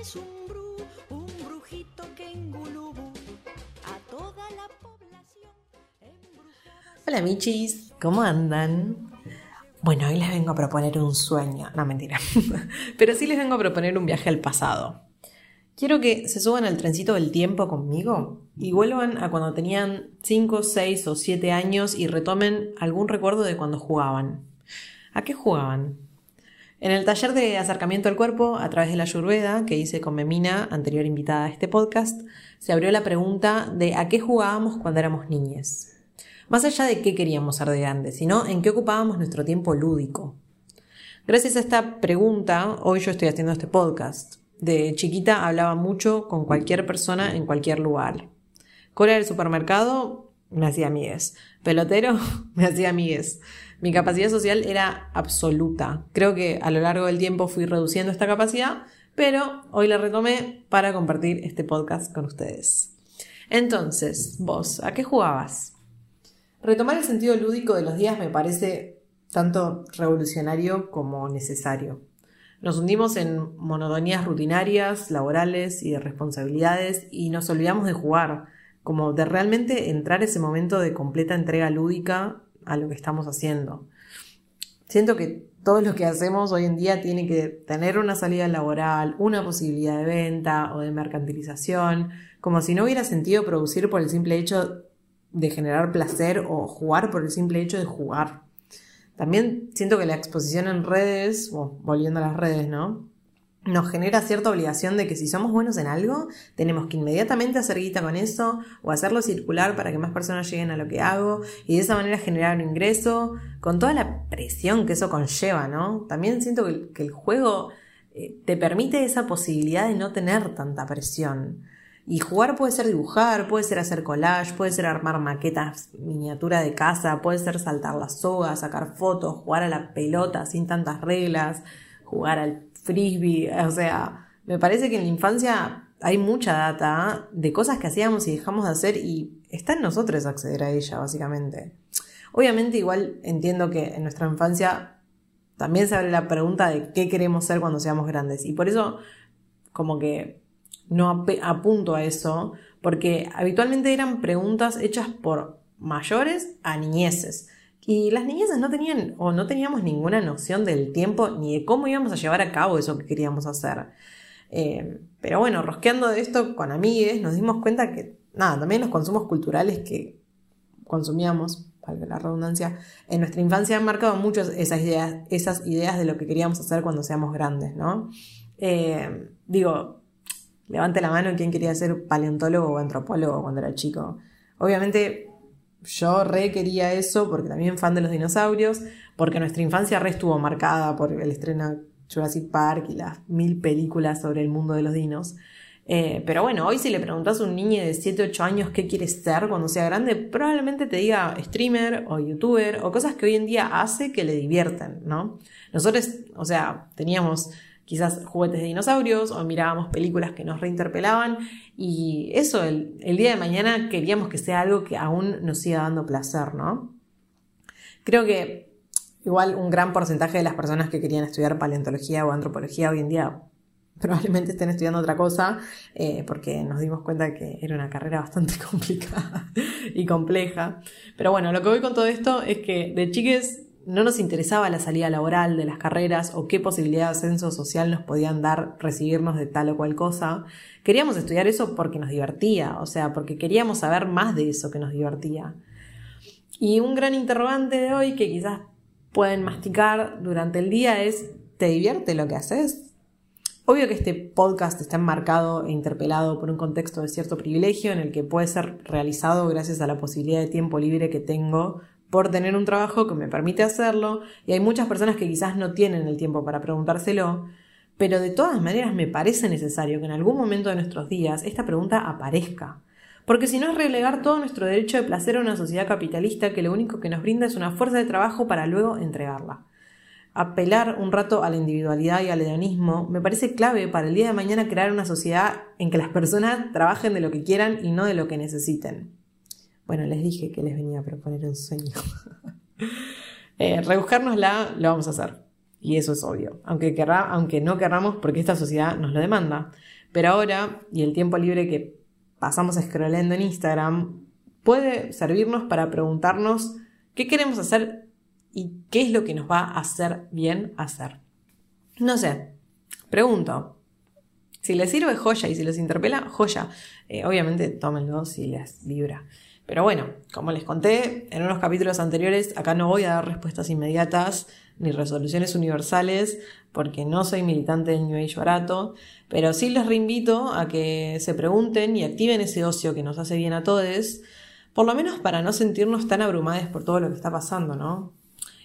es un bru, un brujito que a toda la población. Hola michis, ¿cómo andan? Bueno, hoy les vengo a proponer un sueño, no mentira, pero sí les vengo a proponer un viaje al pasado. Quiero que se suban al trencito del tiempo conmigo y vuelvan a cuando tenían 5, 6 o 7 años y retomen algún recuerdo de cuando jugaban. ¿A qué jugaban? En el taller de acercamiento al cuerpo a través de la Ayurveda que hice con Memina, anterior invitada a este podcast, se abrió la pregunta de a qué jugábamos cuando éramos niñes. Más allá de qué queríamos ser de grandes, sino en qué ocupábamos nuestro tiempo lúdico. Gracias a esta pregunta, hoy yo estoy haciendo este podcast. De chiquita hablaba mucho con cualquier persona en cualquier lugar. Cola del supermercado, me hacía amigues. Pelotero, me hacía amigues. Mi capacidad social era absoluta. Creo que a lo largo del tiempo fui reduciendo esta capacidad, pero hoy la retomé para compartir este podcast con ustedes. Entonces, vos, ¿a qué jugabas? Retomar el sentido lúdico de los días me parece tanto revolucionario como necesario. Nos hundimos en monotonías rutinarias, laborales y de responsabilidades y nos olvidamos de jugar, como de realmente entrar ese momento de completa entrega lúdica a lo que estamos haciendo. Siento que todo lo que hacemos hoy en día tiene que tener una salida laboral, una posibilidad de venta o de mercantilización, como si no hubiera sentido producir por el simple hecho de generar placer o jugar por el simple hecho de jugar. También siento que la exposición en redes, volviendo a las redes, ¿no? Nos genera cierta obligación de que si somos buenos en algo, tenemos que inmediatamente hacer guita con eso o hacerlo circular para que más personas lleguen a lo que hago y de esa manera generar un ingreso, con toda la presión que eso conlleva, ¿no? También siento que, el juego eh, te permite esa posibilidad de no tener tanta presión. Y jugar puede ser dibujar, puede ser hacer collage, puede ser armar maquetas miniatura de casa, puede ser saltar la soga, sacar fotos, jugar a la pelota sin tantas reglas, jugar al frisbee. O sea, me parece que en la infancia hay mucha data de cosas que hacíamos y dejamos de hacer y está en nosotros acceder a ella, básicamente. Obviamente igual entiendo que en nuestra infancia también se abre la pregunta de qué queremos ser cuando seamos grandes. Y por eso como que no apunto a eso, porque habitualmente eran preguntas hechas por mayores a niñeces. Y las niñeces no tenían o no teníamos ninguna noción del tiempo ni de cómo íbamos a llevar a cabo eso que queríamos hacer. Eh, pero bueno, rosqueando de esto con amigues, nos dimos cuenta que, nada, también los consumos culturales que consumíamos, valga la redundancia, en nuestra infancia han marcado mucho esas ideas, esas ideas de lo que queríamos hacer cuando seamos grandes, ¿no? Eh, digo, Levante la mano quien quería ser paleontólogo o antropólogo cuando era chico. Obviamente yo re quería eso porque también fan de los dinosaurios, porque nuestra infancia re estuvo marcada por el estreno Jurassic Park y las mil películas sobre el mundo de los dinos. Eh, pero bueno, hoy si le preguntas a un niño de 7, 8 años qué quiere ser cuando sea grande, probablemente te diga streamer o youtuber o cosas que hoy en día hace que le divierten, ¿no? Nosotros, o sea, teníamos quizás juguetes de dinosaurios o mirábamos películas que nos reinterpelaban y eso el, día de mañana queríamos que sea algo que aún nos siga dando placer, ¿no? Creo que igual un gran porcentaje de las personas que querían estudiar paleontología o antropología hoy en día probablemente estén estudiando otra cosa, eh, porque nos dimos cuenta que era una carrera bastante complicada y compleja. Pero bueno, lo que voy con todo esto es que de chiques no nos interesaba la salida laboral de las carreras o qué posibilidad de ascenso social nos podían dar recibirnos de tal o cual cosa. Queríamos estudiar eso porque nos divertía, o sea, porque queríamos saber más de eso que nos divertía. Y un gran interrogante de hoy que quizás pueden masticar durante el día es, ¿te divierte lo que haces? Obvio que este podcast está enmarcado e interpelado por un contexto de cierto privilegio en el que puede ser realizado gracias a la posibilidad de tiempo libre que tengo por tener un trabajo que me permite hacerlo y hay muchas personas que quizás no tienen el tiempo para preguntárselo, pero de todas maneras me parece necesario que en algún momento de nuestros días esta pregunta aparezca. Porque si no es relegar todo nuestro derecho de placer a una sociedad capitalista que lo único que nos brinda es una fuerza de trabajo para luego entregarla. Apelar un rato a la individualidad y al hedonismo me parece clave para el día de mañana crear una sociedad en que las personas trabajen de lo que quieran y no de lo que necesiten. Bueno, les dije que les venía a proponer un sueño. eh, rebuscárnosla, lo vamos a hacer. Y eso es obvio, aunque, aunque no querramos porque esta sociedad nos lo demanda. Pero ahora, y el tiempo libre que pasamos scrollando en Instagram, puede servirnos para preguntarnos qué queremos hacer y qué es lo que nos va a hacer bien hacer. No sé, pregunto. Si les sirve joya y si les interpela, joya. Eh, obviamente tómenlo si les vibra. Pero bueno, como les conté en unos capítulos anteriores, acá no voy a dar respuestas inmediatas ni resoluciones universales porque no soy militante del New Age barato, pero sí les reinvito a que se pregunten y activen ese ocio que nos hace bien a todos, por lo menos para no sentirnos tan abrumados por todo lo que está pasando, ¿no?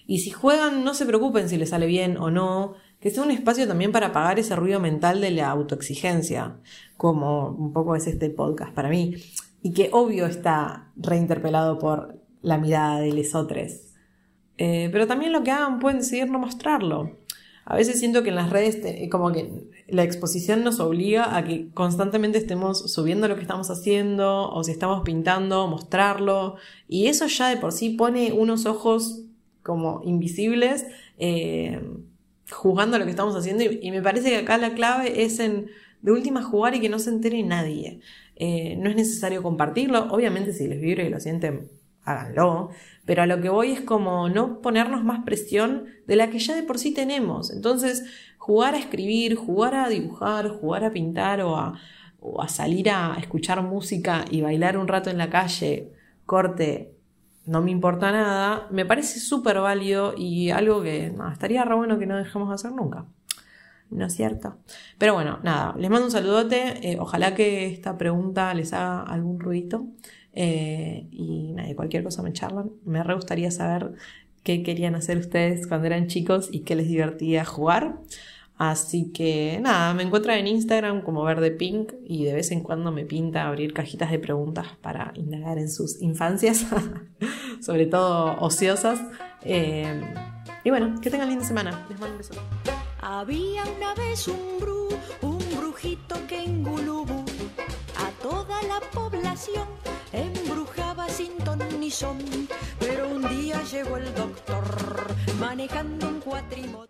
Y si juegan, no se preocupen si les sale bien o no, que sea un espacio también para apagar ese ruido mental de la autoexigencia, como un poco es este podcast para mí y que obvio está reinterpelado por la mirada de lesotres. Eh, pero también lo que hagan pueden decidir no mostrarlo. A veces siento que en las redes como que la exposición nos obliga a que constantemente estemos subiendo lo que estamos haciendo o si estamos pintando, mostrarlo. Y eso ya de por sí pone unos ojos como invisibles eh, jugando lo que estamos haciendo y, y, me parece que acá la clave es en de última jugar y que no se entere nadie. Eh, no es necesario compartirlo, obviamente si les vibra y lo sienten, háganlo, pero a lo que voy es como no ponernos más presión de la que ya de por sí tenemos. Entonces, jugar a escribir, jugar a dibujar, jugar a pintar o a, salir a escuchar música y bailar un rato en la calle, corte, no me importa nada, me parece súper válido y algo que estaría re bueno que no dejemos de hacer nunca. ¿no es cierto? Pero bueno, nada, les mando un saludote, eh, ojalá que esta pregunta les haga algún ruidito eh, y nada, cualquier cosa me charlan, me re gustaría saber qué querían hacer ustedes cuando eran chicos y qué les divertía jugar. Así que nada, me encuentran en Instagram como Verde Pink y de vez en cuando me pinta abrir cajitas de preguntas para indagar en sus infancias, sobre todo ociosas. Eh, y bueno, que tengan linda semana. Les mando un beso. Había una vez un bru, un brujito que en Gulubú a toda la población embrujaba sin ton ni son. Pero un día llegó el doctor manejando un cuatrimoto.